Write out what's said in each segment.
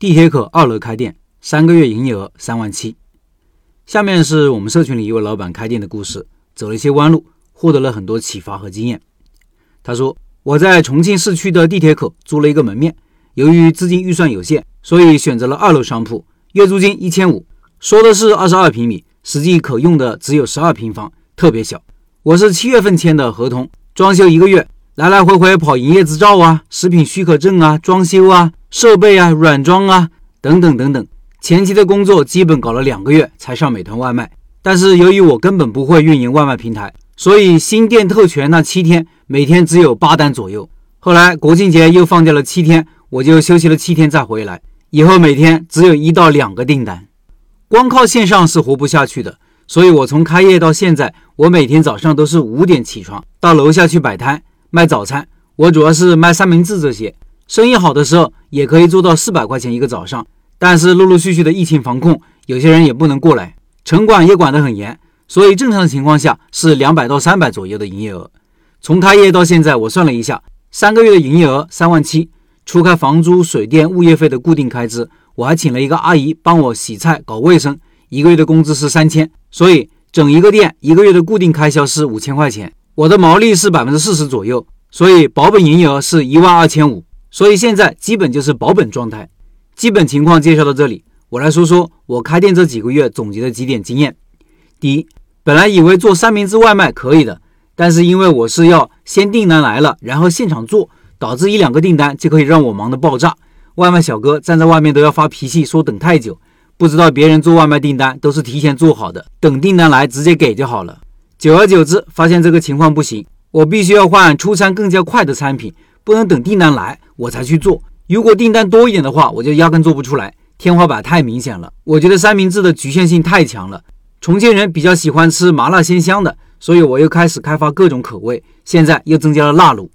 地铁口二楼开店，三个月营业额三万七。下面是我们社群里一位老板开店的故事，走了一些弯路，获得了很多启发和经验。他说：“我在重庆市区的地铁口租了一个门面，由于资金预算有限，所以选择了二楼商铺，月租金一千五，说的是二十二平米，实际可用的只有十二平方，特别小。我是七月份签的合同，装修一个月，来来回回跑营业执照啊、食品许可证啊、装修啊。”设备啊，软装啊，等等等等，前期的工作基本搞了两个月才上美团外卖。但是由于我根本不会运营外卖平台，所以新店特权那七天每天只有八单左右。后来国庆节又放假了七天，我就休息了七天再回来。以后每天只有一到两个订单，光靠线上是活不下去的。所以我从开业到现在，我每天早上都是五点起床，到楼下去摆摊卖早餐。我主要是卖三明治这些。生意好的时候也可以做到四百块钱一个早上，但是陆陆续续的疫情防控，有些人也不能过来，城管也管得很严，所以正常的情况下是两百到三百左右的营业额。从开业到现在，我算了一下，三个月的营业额三万七，除开房租、水电、物业费的固定开支，我还请了一个阿姨帮我洗菜、搞卫生，一个月的工资是三千，所以整一个店一个月的固定开销是五千块钱，我的毛利是百分之四十左右，所以保本营业额是一万二千五。所以现在基本就是保本状态，基本情况介绍到这里，我来说说我开店这几个月总结的几点经验。第一，本来以为做三明治外卖可以的，但是因为我是要先订单来了，然后现场做，导致一两个订单就可以让我忙得爆炸。外卖小哥站在外面都要发脾气，说等太久，不知道别人做外卖订单都是提前做好的，等订单来直接给就好了。久而久之，发现这个情况不行，我必须要换出餐更加快的产品。不能等订单来我才去做，如果订单多一点的话，我就压根做不出来，天花板太明显了。我觉得三明治的局限性太强了。重庆人比较喜欢吃麻辣鲜香的，所以我又开始开发各种口味，现在又增加了辣卤。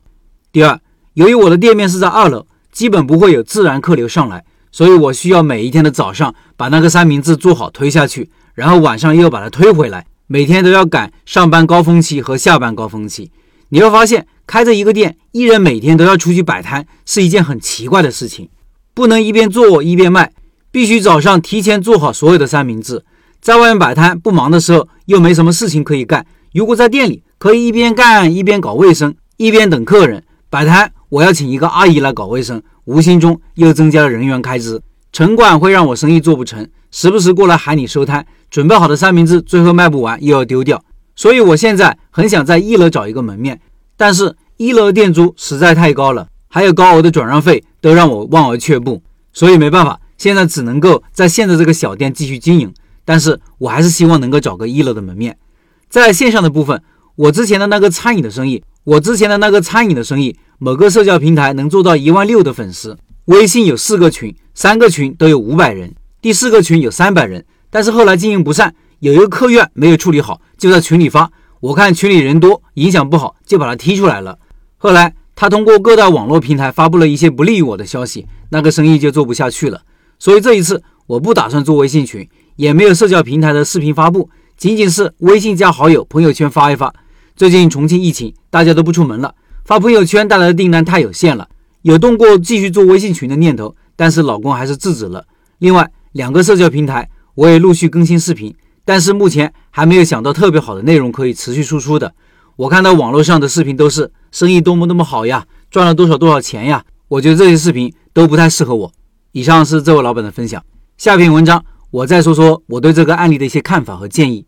第二，由于我的店面是在二楼，基本不会有自然客流上来，所以我需要每一天的早上把那个三明治做好推下去，然后晚上又要把它推回来，每天都要赶上班高峰期和下班高峰期。你会发现。开着一个店，一人每天都要出去摆摊，是一件很奇怪的事情。不能一边做一边卖，必须早上提前做好所有的三明治。在外面摆摊不忙的时候，又没什么事情可以干。如果在店里，可以一边干一边搞卫生，一边等客人。摆摊，我要请一个阿姨来搞卫生，无形中又增加了人员开支。城管会让我生意做不成，时不时过来喊你收摊。准备好的三明治最后卖不完，又要丢掉。所以我现在很想在一楼找一个门面。但是一楼店租实在太高了，还有高额的转让费，都让我望而却步。所以没办法，现在只能够在现在这个小店继续经营。但是我还是希望能够找个一楼的门面。在线上的部分，我之前的那个餐饮的生意，我之前的那个餐饮的生意，某个社交平台能做到一万六的粉丝，微信有四个群，三个群都有五百人，第四个群有三百人。但是后来经营不善，有一个客源没有处理好，就在群里发。我看群里人多，影响不好，就把他踢出来了。后来他通过各大网络平台发布了一些不利于我的消息，那个生意就做不下去了。所以这一次我不打算做微信群，也没有社交平台的视频发布，仅仅是微信加好友、朋友圈发一发。最近重庆疫情，大家都不出门了，发朋友圈带来的订单太有限了，有动过继续做微信群的念头，但是老公还是制止了。另外两个社交平台我也陆续更新视频。但是目前还没有想到特别好的内容可以持续输出的。我看到网络上的视频都是生意多么多么好呀，赚了多少多少钱呀，我觉得这些视频都不太适合我。以上是这位老板的分享，下篇文章我再说说我对这个案例的一些看法和建议。